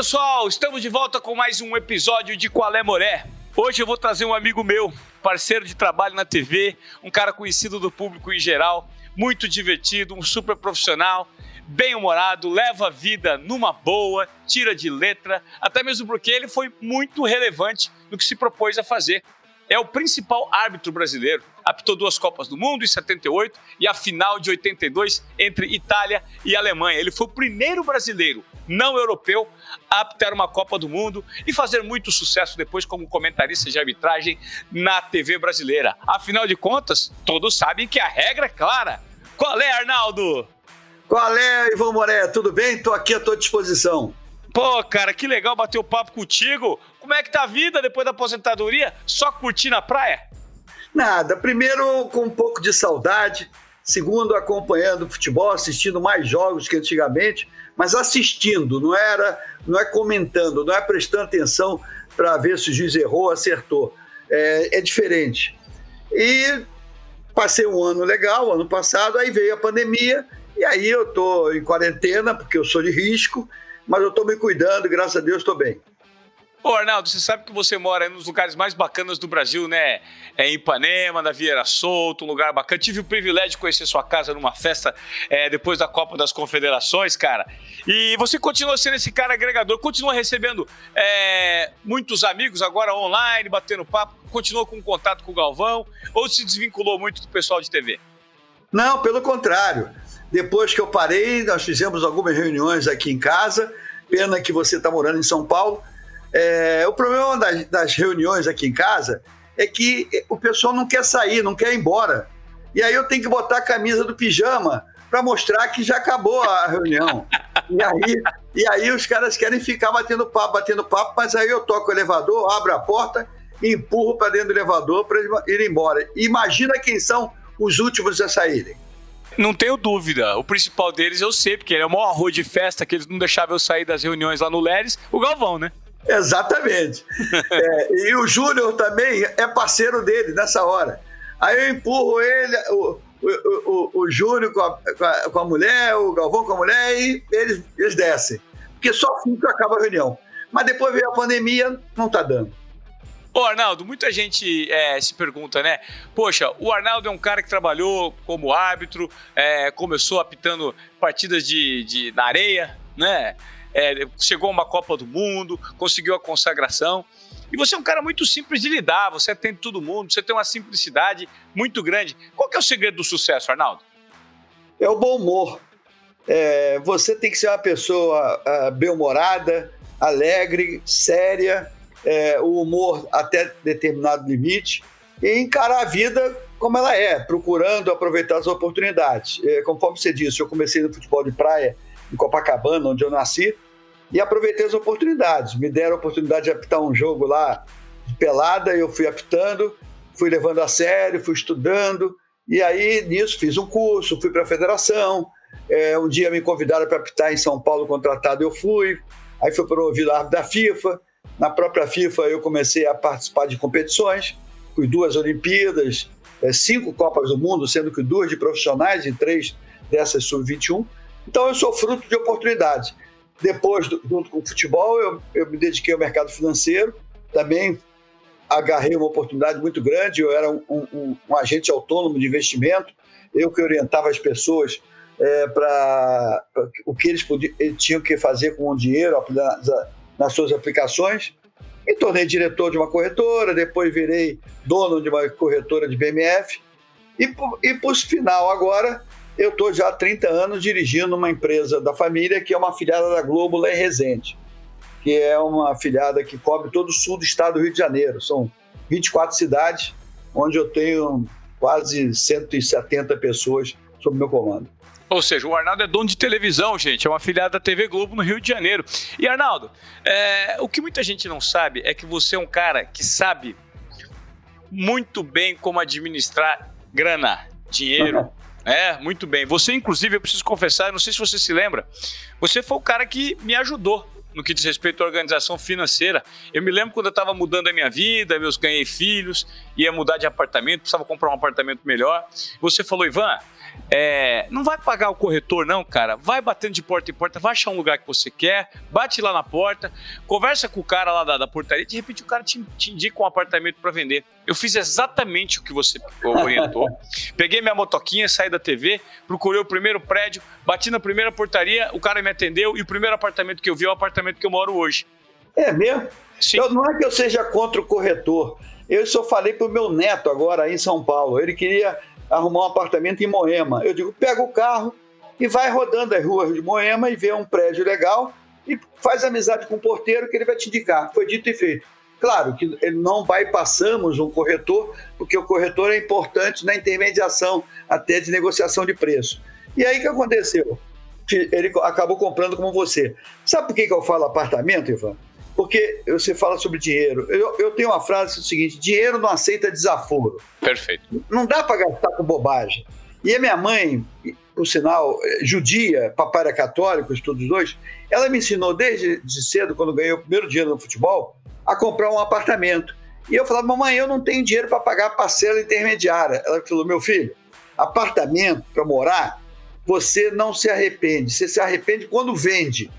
pessoal, estamos de volta com mais um episódio de Qual é Moré. Hoje eu vou trazer um amigo meu, parceiro de trabalho na TV, um cara conhecido do público em geral, muito divertido, um super profissional, bem-humorado, leva a vida numa boa, tira de letra, até mesmo porque ele foi muito relevante no que se propôs a fazer. É o principal árbitro brasileiro, apitou duas Copas do Mundo em 78 e a final de 82 entre Itália e Alemanha. Ele foi o primeiro brasileiro não europeu a apitar uma Copa do Mundo e fazer muito sucesso depois como comentarista de arbitragem na TV brasileira. Afinal de contas, todos sabem que a regra é clara. Qual é, Arnaldo? Qual é, Ivan Moré? Tudo bem? Estou aqui à tua disposição. Pô, cara, que legal bater o papo contigo. Como é que tá a vida depois da aposentadoria? Só curtir na praia? Nada. Primeiro, com um pouco de saudade. Segundo, acompanhando o futebol, assistindo mais jogos que antigamente, mas assistindo, não era, não é comentando, não é prestando atenção para ver se o juiz errou, acertou. É, é diferente. E passei um ano legal, ano passado, aí veio a pandemia e aí eu tô em quarentena, porque eu sou de risco, mas eu tô me cuidando, graças a Deus estou bem. Ô, Arnaldo, você sabe que você mora nos lugares mais bacanas do Brasil, né? É em Ipanema, na Vieira Solto, um lugar bacana. Tive o privilégio de conhecer sua casa numa festa é, depois da Copa das Confederações, cara. E você continua sendo esse cara agregador, continua recebendo é, muitos amigos agora online, batendo papo, continua com contato com o Galvão, ou se desvinculou muito do pessoal de TV? Não, pelo contrário. Depois que eu parei, nós fizemos algumas reuniões aqui em casa. Pena que você está morando em São Paulo. É, o problema das, das, reuniões aqui em casa é que o pessoal não quer sair, não quer ir embora. E aí eu tenho que botar a camisa do pijama para mostrar que já acabou a reunião. E aí, e aí os caras querem ficar batendo papo, batendo papo, mas aí eu toco o elevador, abro a porta e empurro para dentro do elevador para irem embora. Imagina quem são os últimos a saírem. Não tenho dúvida. O principal deles eu sei, porque ele é o maior arroz de festa que eles não deixavam eu sair das reuniões lá no Leres, o Galvão, né? Exatamente. é, e o Júnior também é parceiro dele nessa hora. Aí eu empurro ele, o, o, o, o Júnior com a, com, a, com a, mulher, o Galvão com a mulher, e eles, eles descem. Porque só assim que acaba a reunião. Mas depois veio a pandemia, não tá dando. Ô, Arnaldo, muita gente é, se pergunta, né? Poxa, o Arnaldo é um cara que trabalhou como árbitro, é, começou apitando partidas de, de, na areia, né? É, chegou a uma Copa do Mundo, conseguiu a consagração. E você é um cara muito simples de lidar, você atende todo mundo, você tem uma simplicidade muito grande. Qual que é o segredo do sucesso, Arnaldo? É o bom humor. É, você tem que ser uma pessoa uh, bem-humorada, alegre, séria, é, o humor até determinado limite, e encarar a vida como ela é, procurando aproveitar as oportunidades. É, conforme você disse, eu comecei no futebol de praia em Copacabana, onde eu nasci, e aproveitei as oportunidades. Me deram a oportunidade de apitar um jogo lá de pelada, eu fui apitando, fui levando a sério, fui estudando, e aí nisso fiz um curso, fui para a federação. É, um dia me convidaram para apitar em São Paulo, contratado, eu fui. Aí fui promovido árbitro da FIFA. Na própria FIFA eu comecei a participar de competições, fui duas Olimpíadas, é, cinco Copas do Mundo, sendo que duas de profissionais e três dessas sub-21. Então eu sou fruto de oportunidades. Depois, junto com o futebol, eu, eu me dediquei ao mercado financeiro, também agarrei uma oportunidade muito grande. Eu era um, um, um agente autônomo de investimento, eu que orientava as pessoas é, para o que eles podiam, tinham que fazer com o dinheiro nas, nas suas aplicações. Me tornei diretor de uma corretora, depois virei dono de uma corretora de BMF. E, e por final, agora, eu estou já há 30 anos dirigindo uma empresa da família que é uma afiliada da Globo lá em Resende, que é uma afiliada que cobre todo o sul do estado do Rio de Janeiro. São 24 cidades, onde eu tenho quase 170 pessoas sob meu comando. Ou seja, o Arnaldo é dono de televisão, gente. É uma afiliada da TV Globo no Rio de Janeiro. E, Arnaldo, é, o que muita gente não sabe é que você é um cara que sabe muito bem como administrar grana, dinheiro, É, muito bem. Você, inclusive, eu preciso confessar, não sei se você se lembra, você foi o cara que me ajudou no que diz respeito à organização financeira. Eu me lembro quando eu estava mudando a minha vida, meus ganhei filhos, ia mudar de apartamento, precisava comprar um apartamento melhor. Você falou, Ivan, É, não vai pagar o corretor, não, cara. Vai batendo de porta em porta, vai achar um lugar que você quer, bate lá na porta, conversa com o cara lá da, da portaria, de repente o cara te, te indica um apartamento para vender. Eu fiz exatamente o que você orientou. Peguei minha motoquinha, saí da TV, procurei o primeiro prédio, bati na primeira portaria, o cara me atendeu e o primeiro apartamento que eu vi é o apartamento que eu moro hoje. É mesmo? Sim. Eu, não é que eu seja contra o corretor. Eu só falei pro meu neto agora aí em São Paulo. Ele queria arrumar um apartamento em Moema. Eu digo, pega o carro e vai rodando as ruas de Moema e vê um prédio legal e faz amizade com o porteiro que ele vai te indicar. Foi dito e feito. Claro que ele não bypassamos um corretor, porque o corretor é importante na intermediação até de negociação de preço. E aí o que aconteceu? Ele acabou comprando como você. Sabe por que, eu falo apartamento, Ivan? Porque você fala sobre dinheiro. Eu, eu tenho uma frase que é o seguinte: dinheiro não aceita desaforo. Perfeito. Não dá para gastar com bobagem. E a minha mãe, por sinal, é, judia, papai era católico, estudos dois, ela me ensinou desde de cedo, quando ganhei o primeiro dinheiro no futebol, a comprar um apartamento. E eu falava, mamãe, eu não tenho dinheiro para pagar a parcela intermediária. Ela falou, meu filho, apartamento para morar, você não se arrepende. Você se arrepende quando vende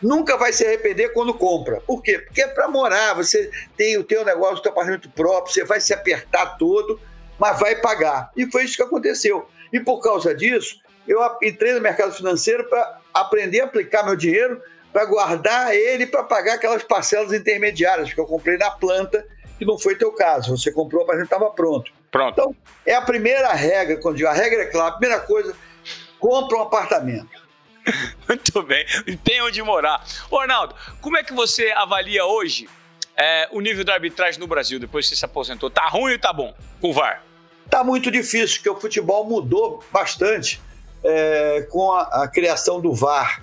nunca vai se arrepender quando compra. Por quê? Porque é para morar, você tem o teu negócio, o teu apartamento próprio, você vai se apertar todo, mas vai pagar. E foi isso que aconteceu. E por causa disso, eu entrei no mercado financeiro para aprender a aplicar meu dinheiro, para guardar ele para pagar aquelas parcelas intermediárias que eu comprei na planta, que não foi teu caso. Você comprou, mas estava pronto. Pronto. Então, é a primeira regra, quando digo a regra é clara, a primeira coisa, compra um apartamento Muito bem. Tem onde morar. Ô, Arnaldo, como é que você avalia hoje é, o nível da arbitragem no Brasil, depois que você se aposentou? Tá ruim ou tá bom com o VAR? Tá muito difícil, porque o futebol mudou bastante é, com a, a, criação do VAR.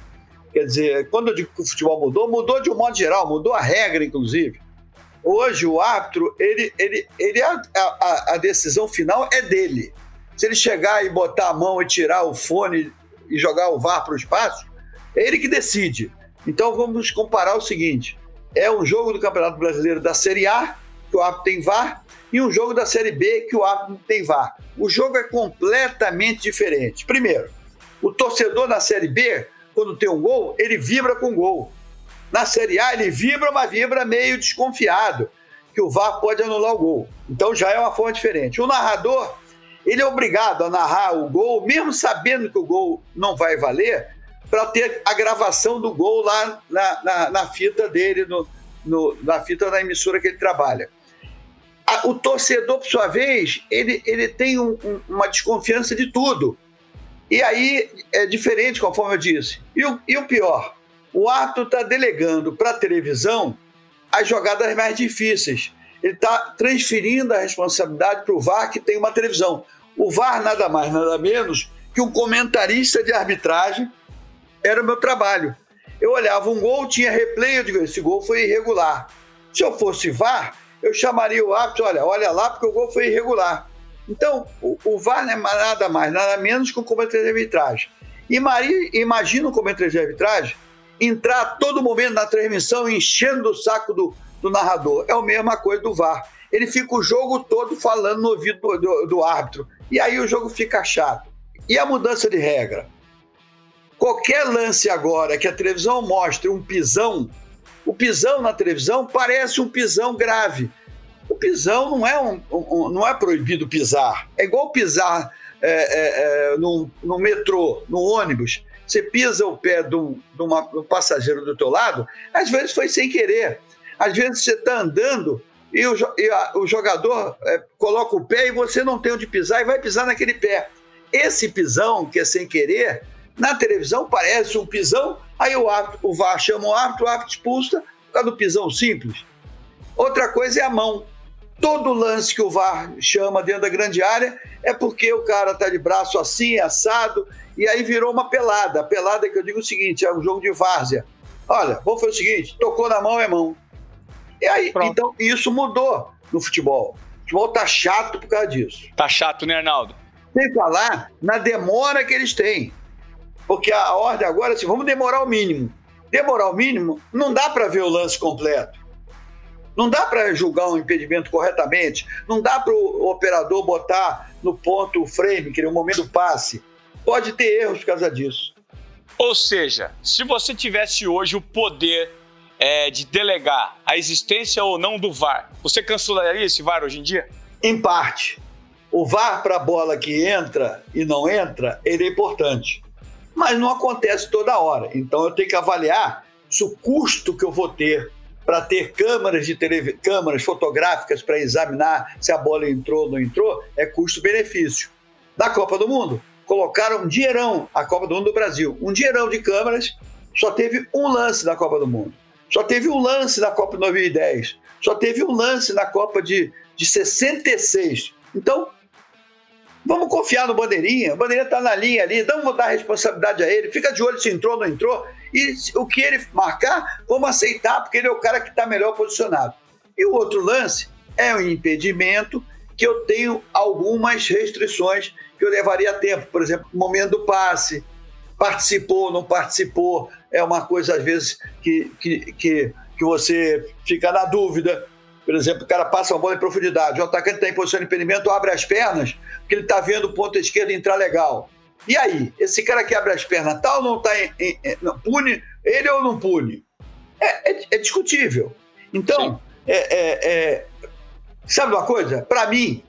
Quer dizer, quando eu digo que o futebol mudou, mudou de um modo geral, mudou a regra, inclusive. Hoje, o árbitro, ele, ele, ele a, a, a decisão final é dele. Se ele chegar e botar a mão e tirar o fone e jogar o VAR para o espaço, é ele que decide. Então vamos comparar o seguinte: é um jogo do Campeonato Brasileiro da Série A, que o árbitro tem VAR, e um jogo da Série B, que o árbitro tem VAR. O jogo é completamente diferente. Primeiro, o torcedor na Série B, quando tem um gol, ele vibra com o gol. Na Série A, ele vibra, mas vibra meio desconfiado, que o VAR pode anular o gol. Então já é uma forma diferente. O narrador ele é obrigado a narrar o gol, mesmo sabendo que o gol não vai valer, para ter a gravação do gol lá na, na, na fita dele, no, no, na fita da emissora que ele trabalha. A, o torcedor, por sua vez, ele, ele tem um, um, uma desconfiança de tudo. E aí é diferente, conforme eu disse. E o, e o pior, o árbitro está delegando para a televisão as jogadas mais difíceis ele está transferindo a responsabilidade para o VAR, que tem uma televisão. O VAR, nada mais, nada menos que um comentarista de arbitragem, era o meu trabalho. Eu olhava um gol, tinha replay, eu digo, esse gol foi irregular. Se eu fosse VAR, eu chamaria o árbitro, olha, olha lá, porque o gol foi irregular. Então, o, o VAR não é nada mais, nada menos que um comentarista de arbitragem. E Maria, imagina um comentarista de arbitragem entrar a todo momento na transmissão enchendo o saco do, do narrador. É a mesma coisa do VAR. Ele fica o jogo todo falando no ouvido do, do, do árbitro. E aí o jogo fica chato. E a mudança de regra? Qualquer lance agora que a televisão mostre um pisão, o pisão na televisão parece um pisão grave. O pisão não é, um, um não é proibido pisar. É igual pisar é, é, é, no, no metrô, no ônibus. Você pisa o pé de um, passageiro do teu lado, às vezes foi sem querer. Às vezes você está andando e o, e a, o jogador é, coloca o pé e você não tem onde pisar e vai pisar naquele pé. Esse pisão, que é sem querer, na televisão parece um pisão, aí o, árbitro, o VAR chama o árbitro, o árbitro expulsa por causa do pisão simples. Outra coisa é a mão. Todo lance que o VAR chama dentro da grande área é porque o cara está de braço assim, assado, e aí virou uma pelada. A pelada que eu digo o seguinte: é um jogo de várzea. Olha, vamos fazer o seguinte: tocou na mão é mão. E aí, Pronto. então, isso mudou no futebol. O futebol tá chato por causa disso. Tá chato, né, Arnaldo? Sem falar na demora que eles têm. Porque a ordem agora é assim, vamos demorar o mínimo. Demorar o mínimo, não dá para ver o lance completo. Não dá para julgar um impedimento corretamente. Não dá para o operador botar no ponto o frame, que é o momento do passe. pode ter erros por causa disso. Ou seja, se você tivesse hoje o poder é, de delegar a existência ou não do VAR, você cancelaria esse VAR hoje em dia? Em parte. O VAR para a bola que entra e não entra, ele é importante. Mas não acontece toda hora. Então eu tenho que avaliar se o custo que eu vou ter para ter câmeras de câmeras fotográficas para examinar se a bola entrou ou não entrou é custo-benefício. Da Copa do Mundo, colocaram um dinheirão a Copa do Mundo do Brasil, um dinheirão de câmeras, só teve um lance da Copa do Mundo. Só teve um lance na Copa de 2010. Só teve um lance na Copa de, de 66. Então, vamos confiar no Bandeirinha. O Bandeirinha está na linha ali, vamos dar responsabilidade a ele. Fica de olho se entrou ou não entrou. E o que ele marcar, vamos aceitar, porque ele é o cara que está melhor posicionado. E o outro lance é um impedimento que eu tenho algumas restrições que eu levaria tempo. Por exemplo, momento do passe, participou, não participou, é uma coisa às vezes que, que, que, que você fica na dúvida. Por exemplo, o cara passa uma bola em profundidade, o atacante está em posição de impedimento, abre as pernas, porque ele está vendo o ponto esquerdo entrar legal. E aí, esse cara que abre as pernas, tal ou não está em, em, em, pune ele ou não pune? É, é, é discutível. Então, é, é, é, sabe uma coisa? Para mim,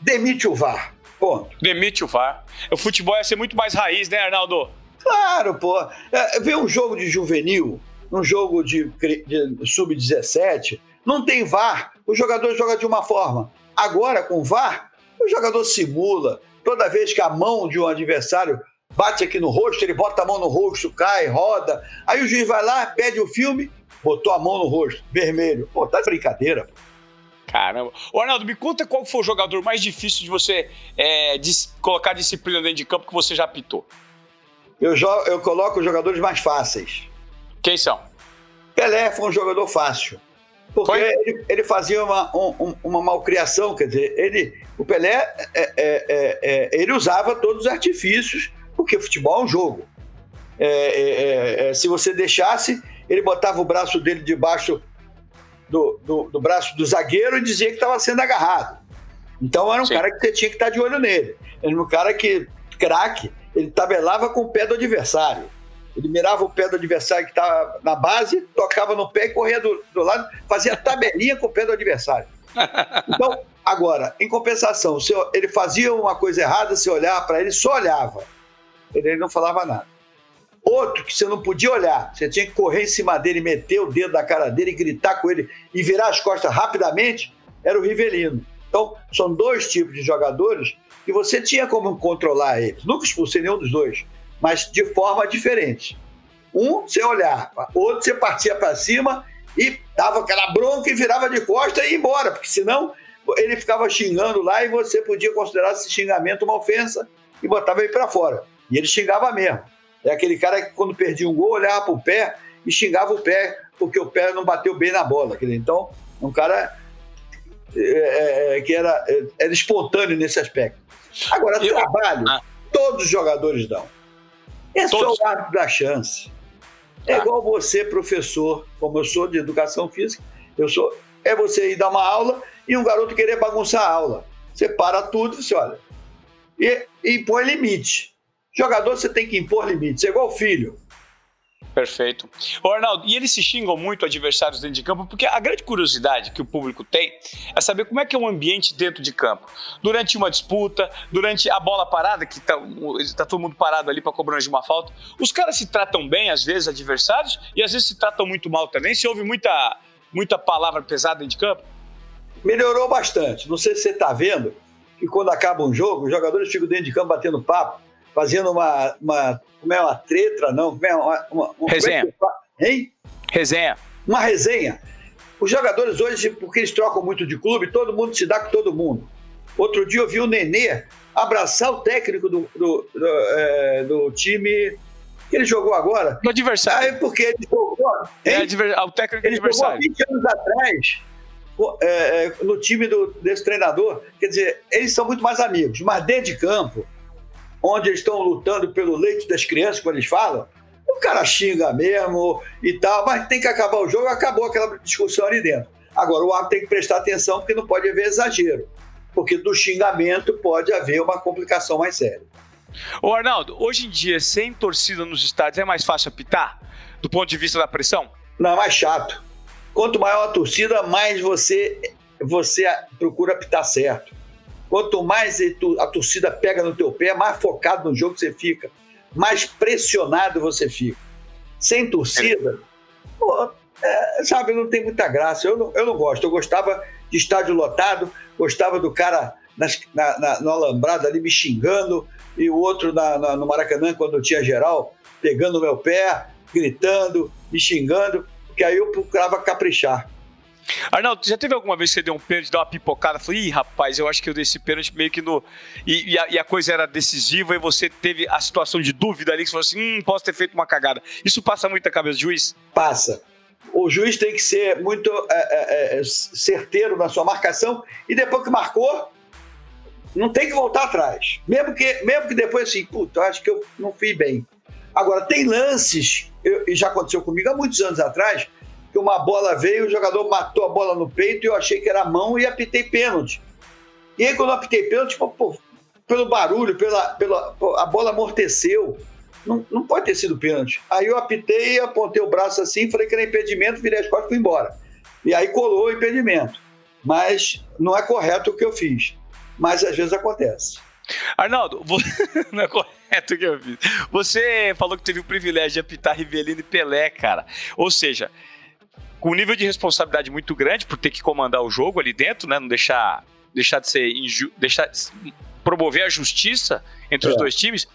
demite o VAR. Ponto. Demite o VAR. O futebol ia ser muito mais raiz, né, Arnaldo? Claro, pô. É, ver um jogo de juvenil, um jogo de, de sub-17, não tem VAR. O jogador joga de uma forma. Agora, com VAR, o jogador simula. Toda vez que a mão de um adversário bate aqui no rosto, ele bota a mão no rosto, cai, roda. Aí o juiz vai lá, pede o filme, botou a mão no rosto, vermelho. Pô, tá de brincadeira. Caramba. Ô, Arnaldo, me conta qual foi o jogador mais difícil de você é, de colocar disciplina dentro de campo que você já apitou eu, eu coloco os jogadores mais fáceis. Quem são? Pelé foi um jogador fácil. Porque ele, ele, fazia uma, um, uma malcriação, quer dizer, ele, o Pelé é, é, é, é ele usava todos os artifícios, porque futebol é um jogo. É, é, se você deixasse, ele botava o braço dele debaixo do, do, do braço do zagueiro e dizia que estava sendo agarrado. Então era um Sim. cara que você tinha que estar de olho nele. Era um cara que, craque, ele tabelava com o pé do adversário. Ele mirava o pé do adversário que estava na base, tocava no pé e corria do, do lado, fazia tabelinha com o pé do adversário. Então, agora, em compensação, se ele fazia uma coisa errada, se olhar para ele, só olhava. Ele não falava nada. Outro que você não podia olhar, você tinha que correr em cima dele, meter o dedo na cara dele, gritar com ele e virar as costas rapidamente, era o Rivelino. Então, são dois tipos de jogadores que você tinha como controlar eles. Nunca expulsei nenhum dos dois, mas de forma diferente. Um, você olhava, outro, você partia para cima e dava aquela bronca e virava de costa e ia embora, porque senão ele ficava xingando lá e você podia considerar esse xingamento uma ofensa e botava ele para fora. E ele xingava mesmo. É aquele cara que, quando perdia um gol, olhava para o pé e xingava o pé porque o pé não bateu bem na bola. Então, um cara é, é, é que era, era espontâneo nesse aspecto. Agora, eu... trabalho, ah. todos os jogadores dão. É todos. só o hábito da chance. É ah. igual você, professor, como eu sou de educação física, eu sou. É você ir dar uma aula e um garoto querer bagunçar a aula. Você para tudo e você olha. E, e impõe limite. Jogador, você tem que impor limites. É igual filho. Perfeito. Ô Arnaldo, e eles se xingam muito adversários dentro de campo, porque a grande curiosidade que o público tem é saber como é que é o ambiente dentro de campo. Durante uma disputa, durante a bola parada, que tá, tá todo mundo parado ali para cobrança de uma falta, os caras se tratam bem, às vezes, adversários, e às vezes se tratam muito mal também. Se ouve muita, muita palavra pesada dentro de campo? Melhorou bastante. Não sei se você está vendo que quando acaba um jogo, os jogadores ficam dentro de campo batendo papo fazendo uma, uma como é uma treta, não, como é uma, uma, uma resenha. É hein? Resenha. Uma resenha. Os jogadores hoje, porque eles trocam muito de clube, todo mundo se dá com todo mundo. Outro dia eu vi o Nenê abraçar o técnico do, do, do, é, do time que ele jogou agora. Do adversário. Ah, porque ele jogou. É, adver... o técnico ele adversário. jogou 20 anos atrás é, é, no time do, desse treinador. Quer dizer, eles são muito mais amigos, mas dentro de campo, onde eles estão lutando pelo leite das crianças, quando eles falam, o cara xinga mesmo e tal, mas tem que acabar o jogo, acabou aquela discussão ali dentro. Agora, o árbitro tem que prestar atenção porque não pode haver exagero, porque do xingamento pode haver uma complicação mais séria. Ô Arnaldo, hoje em dia, sem torcida nos estádios, é mais fácil apitar? Do ponto de vista da pressão? Não, é mais chato. Quanto maior a torcida, mais você, você procura apitar certo. Quanto mais a torcida pega no teu pé, mais focado no jogo você fica. Mais pressionado você fica. Sem torcida, pô, é, sabe, não tem muita graça. Eu não, eu não gosto. Eu gostava de estádio lotado, gostava do cara nas, na, na, no alambrado ali me xingando, e o outro na, na, no Maracanã, quando tinha geral, pegando meu pé, gritando, me xingando, porque aí eu procurava caprichar. Arnaldo, já teve alguma vez que você deu um pênalti, deu uma pipocada? Falei, ih, rapaz, eu acho que eu dei esse pênalti meio que no. E, e, a, e, a, coisa era decisiva e você teve a situação de dúvida ali, que você falou assim: hum, posso ter feito uma cagada. Isso passa muito a cabeça do juiz? Passa. O juiz tem que ser muito é, é, é, certeiro na sua marcação e depois que marcou, não tem que voltar atrás. Mesmo que, mesmo que depois assim, puta, eu acho que eu não fui bem. Agora, tem lances, e já aconteceu comigo há muitos anos atrás, que uma bola veio, o jogador matou a bola no peito e eu achei que era mão e apitei pênalti. E aí, quando eu apitei pênalti, pô, pelo barulho, pela, pela, a bola amorteceu. Não, não pode ter sido pênalti. Aí eu apitei, apontei o braço assim, falei que era impedimento, virei as costas e fui embora. E aí colou o impedimento. Mas não é correto o que eu fiz mas às vezes acontece. Arnaldo, não é correto o que eu fiz. Você falou que teve o privilégio de apitar Rivelino e Pelé, cara. Ou seja, com um nível de responsabilidade muito grande por ter que comandar o jogo ali dentro, né? Não deixar, deixar de ser inju deixar de promover a justiça entre é. os dois times.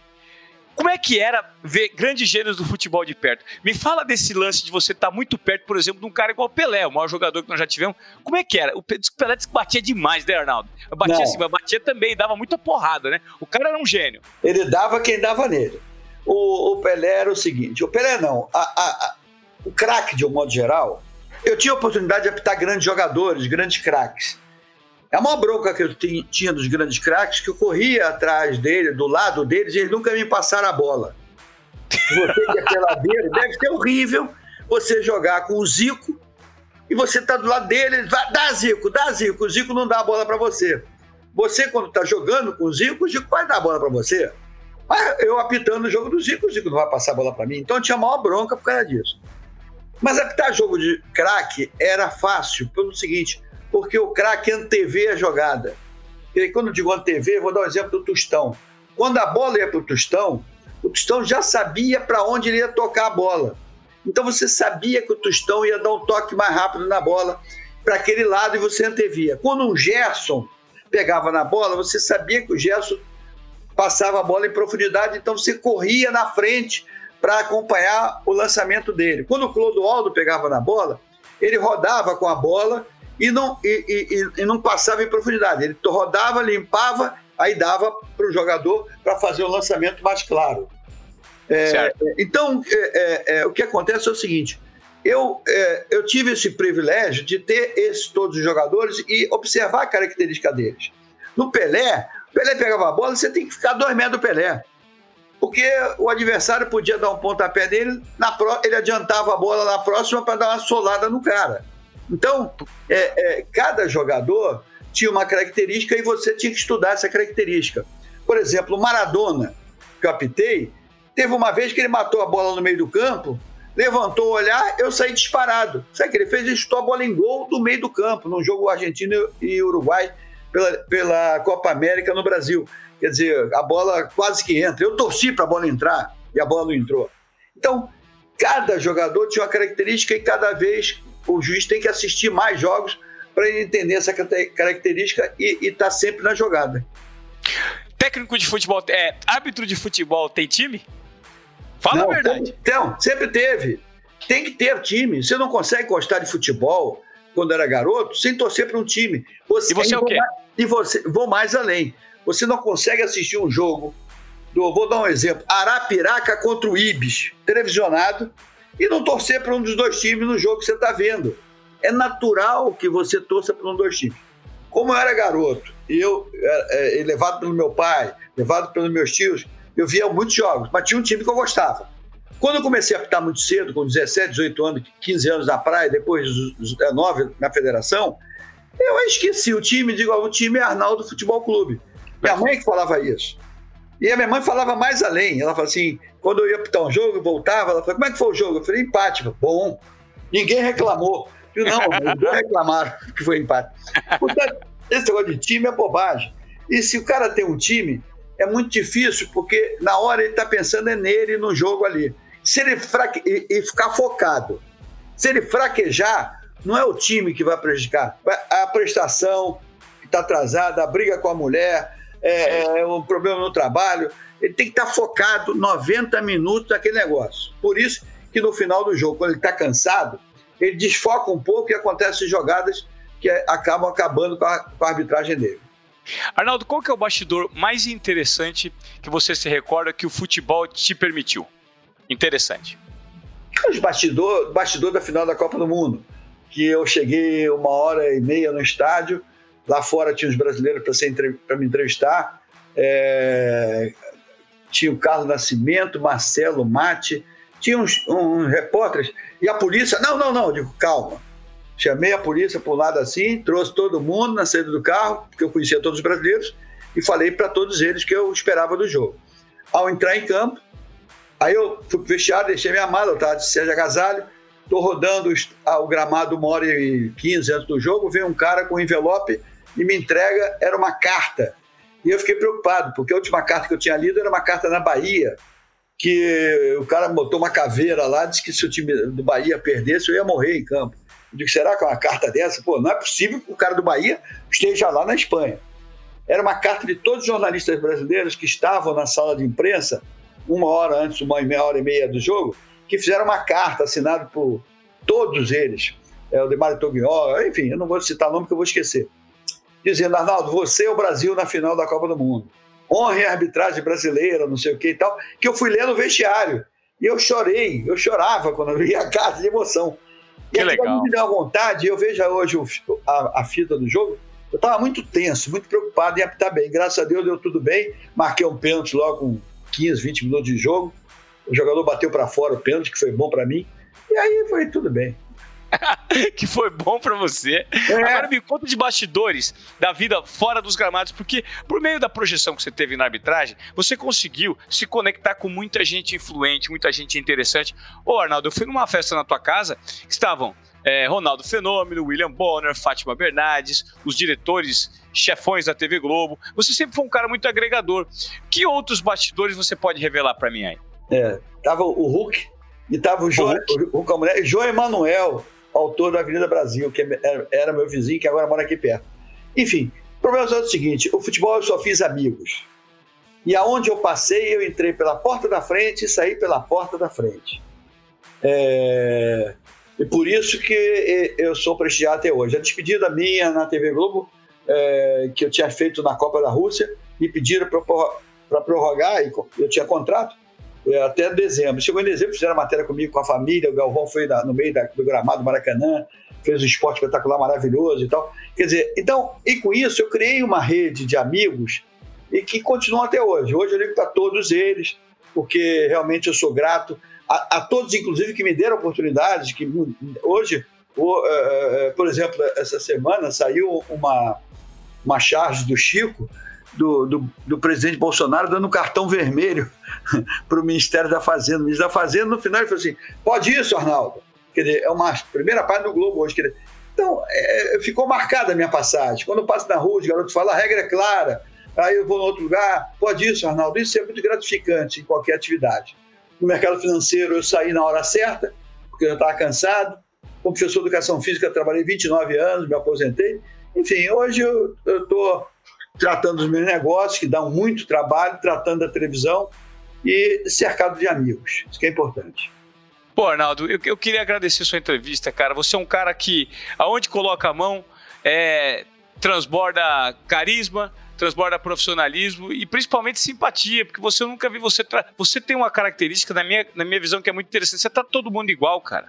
Como é que era ver grandes gênios do futebol de perto? Me fala desse lance de você estar tá muito perto, por exemplo, de um cara igual o Pelé, o maior jogador que nós já tivemos. Como é que era? O Pelé disse que batia demais, né, Arnaldo? Batia Não. assim, mas batia também, dava muita porrada, né? O cara era um gênio. Ele dava quem dava nele. O, o Pelé era o seguinte: o Pelé não, a, a, a, o craque, de um modo geral, eu tinha a oportunidade de apitar grandes jogadores, grandes craques. É uma bronca que eu tinha dos grandes craques que eu corria atrás dele, do lado deles, e eles nunca me passaram a bola. Você que é peladeiro, deve ser horrível você jogar com o Zico e você tá do lado dele, vai, dá Zico, dá Zico, o Zico não dá a bola para você. Você, quando tá jogando com o Zico, o Zico vai dar a bola para você. Mas eu apitando o jogo do Zico, o Zico não vai passar a bola para mim. Então eu tinha maior bronca por causa disso. Mas apitar jogo de craque era fácil, pelo seguinte: porque o craque antevê a jogada. E quando eu digo antevê, vou dar um exemplo do Tostão. Quando a bola ia para o Tostão, o Tostão já sabia para onde ele ia tocar a bola. Então você sabia que o Tostão ia dar um toque mais rápido na bola para aquele lado e você antevia. Quando um Gerson pegava na bola, você sabia que o Gerson passava a bola em profundidade, então você corria na frente para acompanhar o lançamento dele. Quando o Clodoaldo pegava na bola, ele rodava com a bola e não, e, e, e não passava em profundidade. Ele rodava, limpava, aí dava para o jogador para fazer o lançamento mais claro. É, então, é, é, é, o que acontece é o seguinte: eu, é, eu tive esse privilégio de ter esses todos os jogadores e observar a característica deles. No Pelé, o Pelé pegava a bola, você tem que ficar dois metros do Pelé. Porque o adversário podia dar um pontapé nele, na pro, ele adiantava a bola na próxima para dar uma solada no cara. Então, é, é, cada jogador tinha uma característica e você tinha que estudar essa característica. Por exemplo, Maradona, que eu apitei, teve uma vez que ele matou a bola no meio do campo, levantou o olhar, eu saí disparado. Sabe o que ele fez? Ele chutou a bola em gol do meio do campo, num jogo Argentina e Uruguai pela, pela Copa América no Brasil. Quer dizer, a bola quase que entra. Eu torci para a bola entrar e a bola não entrou. Então, cada jogador tinha uma característica e cada vez o juiz tem que assistir mais jogos para ele entender essa característica e estar tá sempre na jogada. Técnico de futebol, é, árbitro de futebol tem time? Fala não, a verdade. Então, sempre teve. Tem que ter time. Você não consegue gostar de futebol quando era garoto sem torcer para um time. Você, e você é o quê? E você, vou mais além. Você não consegue assistir um jogo do, vou dar um exemplo, Arapiraca contra o Ibis, televisionado, e não torcer para um dos dois times no jogo que você está vendo. É natural que você torça para um dos dois times. Como eu era garoto, e eu, é, é, levado pelo meu pai, levado pelos meus tios, eu via muitos jogos, mas tinha um time que eu gostava. Quando eu comecei a apitar muito cedo, com 17, 18 anos, 15 anos na praia, depois 9 é, na federação, eu esqueci o time, digo, o time é Arnaldo Futebol Clube. Minha mãe que falava isso. E a minha mãe falava mais além. Ela falava assim: quando eu ia apitar um jogo, voltava, ela falou: como é que foi o jogo? Eu falei: empate. Bom, ninguém reclamou. Eu, não, não reclamaram que foi empate. Portanto, esse negócio de time é bobagem. E se o cara tem um time, é muito difícil, porque na hora ele está pensando é nele no jogo ali. Se ele fraque... e, e ficar focado, se ele fraquejar, não é o time que vai prejudicar, a prestação que está atrasada, a briga com a mulher, é, é, o problema no trabalho. Ele tem que estar tá focado 90 minutos naquele negócio. Por isso que no final do jogo, quando ele está cansado, ele desfoca um pouco e acontecem jogadas que acabam acabando com a, com a arbitragem dele. Arnaldo, qual que é o bastidor mais interessante que você se recorda que o futebol te permitiu? Interessante. Os bastidor, bastidor da final da Copa do Mundo, que eu cheguei uma hora e meia no estádio, lá fora tinha os brasileiros para me entrevistar, é, tinha o Carlos Nascimento, Marcelo Mate, tinha uns, uns repórteres, e a polícia, não, não, não, digo, calma, Chamei a polícia por um lado assim, trouxe todo mundo na saída do carro, porque eu conhecia todos os brasileiros, e falei para todos eles que eu esperava do jogo. Ao entrar em campo, aí eu fui pro deixei minha mala, eu estava de Sérgio Agasalho, estou rodando o gramado uma hora e quinze antes do jogo, vem um cara com envelope e me entrega, era uma carta. E eu fiquei preocupado, porque a última carta que eu tinha lido era uma carta na Bahia, que o cara botou uma caveira lá, disse que se o time do Bahia perdesse, eu ia morrer em campo. Eu digo, será que é uma carta dessa? Pô, não é possível que o cara do Bahia esteja lá na Espanha. Era uma carta de todos os jornalistas brasileiros que estavam na sala de imprensa, uma hora antes, uma meia hora e meia do jogo, que fizeram uma carta assinada por todos eles. É, o Demário Toguió, enfim, eu não vou citar nome que eu vou esquecer. Dizendo, Arnaldo, você é o Brasil na final da Copa do Mundo. Honre a arbitragem brasileira, não sei o que e tal, que eu fui ler no vestiário. E eu chorei, eu chorava quando eu li a carta de emoção. Que e legal. me deu vontade, eu vejo hoje o, a, a fita do jogo, eu estava muito tenso, muito preocupado em apitar bem. Graças a Deus deu tudo bem. Marquei um pênalti logo com 15, 20 minutos de jogo. O jogador bateu para fora o pênalti, que foi bom para mim. E aí foi tudo bem. que foi bom para você. É. Agora me conta de bastidores da vida fora dos gramados, porque por meio da projeção que você teve na arbitragem, você conseguiu se conectar com muita gente influente, muita gente interessante. Ô, Arnaldo, eu fui numa festa na tua casa que estavam é, Ronaldo Fenômeno, William Bonner, Fátima Bernardes, os diretores, chefões da TV Globo. Você sempre foi um cara muito agregador. Que outros bastidores você pode revelar para mim aí? É, tava o Hulk e tava o João, o, Hulk, o, João Emanuel, autor da Avenida Brasil, que é, era meu vizinho, que agora mora aqui perto. Enfim, o problema é o seguinte: o futebol eu só fiz amigos. E aonde eu passei, eu entrei pela porta da frente e saí pela porta da frente. É... E por isso que eu sou prestigiado até hoje. A despedida minha na TV Globo, é... que eu tinha feito na Copa da Rússia, me pediram para prorrogar, eu tinha contrato, é, até dezembro. Chegou em dezembro, fizeram matéria comigo, com a família, o Galvão foi no meio da, do gramado do Maracanã, fez um esporte espetacular maravilhoso e tal. Quer dizer, então, e com isso eu criei uma rede de amigos e que continuam até hoje. Hoje eu ligo para todos eles, porque realmente eu sou grato a, a, todos, inclusive, que me deram oportunidades, que hoje, o, uh, por exemplo, essa semana saiu uma, uma charge do Chico, do, do, do, presidente Bolsonaro dando um cartão vermelho para o Ministério da Fazenda. O Ministério da Fazenda, no final, ele falou assim: pode isso, Arnaldo. Quer dizer, é uma primeira página do Globo hoje. Dizer, então, é, ficou marcada a minha passagem. Quando eu passo na rua, os garotos falam, a regra é clara, aí eu vou em outro lugar, pode isso, Arnaldo. Isso é muito gratificante em qualquer atividade. No mercado financeiro, eu saí na hora certa, porque eu estava cansado. Como professor de educação física, trabalhei 29 anos, me aposentei. Enfim, hoje eu estou tratando dos meus negócios, que dão muito trabalho, tratando da televisão e cercado de amigos. Isso que é importante. Pô, Arnaldo, eu, eu queria agradecer sua entrevista, cara. Você é um cara que, aonde coloca a mão, é, transborda carisma, transborda profissionalismo e principalmente simpatia, porque você nunca vi você tra... você tem uma característica na minha, na minha visão que é muito interessante. Você trata todo mundo igual, cara.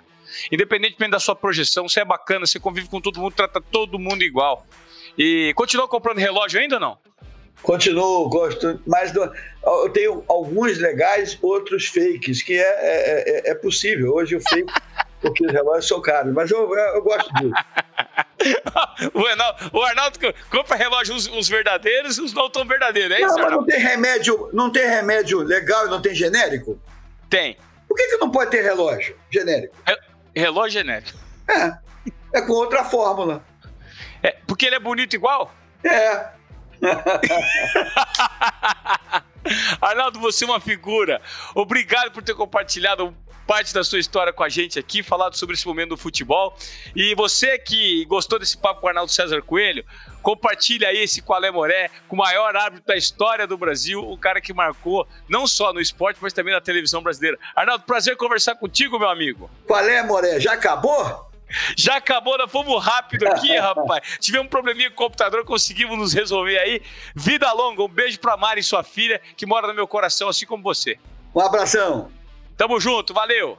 Independentemente da sua projeção, você é bacana, você convive com todo mundo, trata todo mundo igual. E continua comprando relógio ainda ou não? Continuo, gosto, mas eu tenho alguns legais, outros fakes, que é, é, é, é possível. Hoje o fake, porque os relógios são caros, mas eu, eu gosto disso. o, Arnaldo, o Arnaldo compra relógio uns, uns verdadeiros e uns não tão verdadeiros, é não, isso, mas não tem remédio, não tem remédio legal e não tem genérico? Tem. Por que, que não pode ter relógio genérico? Re relógio genérico. É. É com outra fórmula. É, porque ele é bonito igual? É. Arnaldo, você é uma figura. Obrigado por ter compartilhado parte da sua história com a gente aqui, falado sobre esse momento do futebol. E você que gostou desse papo com o Arnaldo César Coelho, compartilha aí esse Qual é Moré com o maior árbitro da história do Brasil, o cara que marcou não só no esporte, mas também na televisão brasileira. Arnaldo, prazer conversar contigo, meu amigo. Qual é, Moré? Já acabou? Já acabou, nós fomos rápido aqui, rapaz. Tivemos um probleminha com o computador, conseguimos nos resolver aí. Vida longa, um beijo pra Mari, sua filha, que mora no meu coração, assim como você. Um abração. Tamo junto, valeu!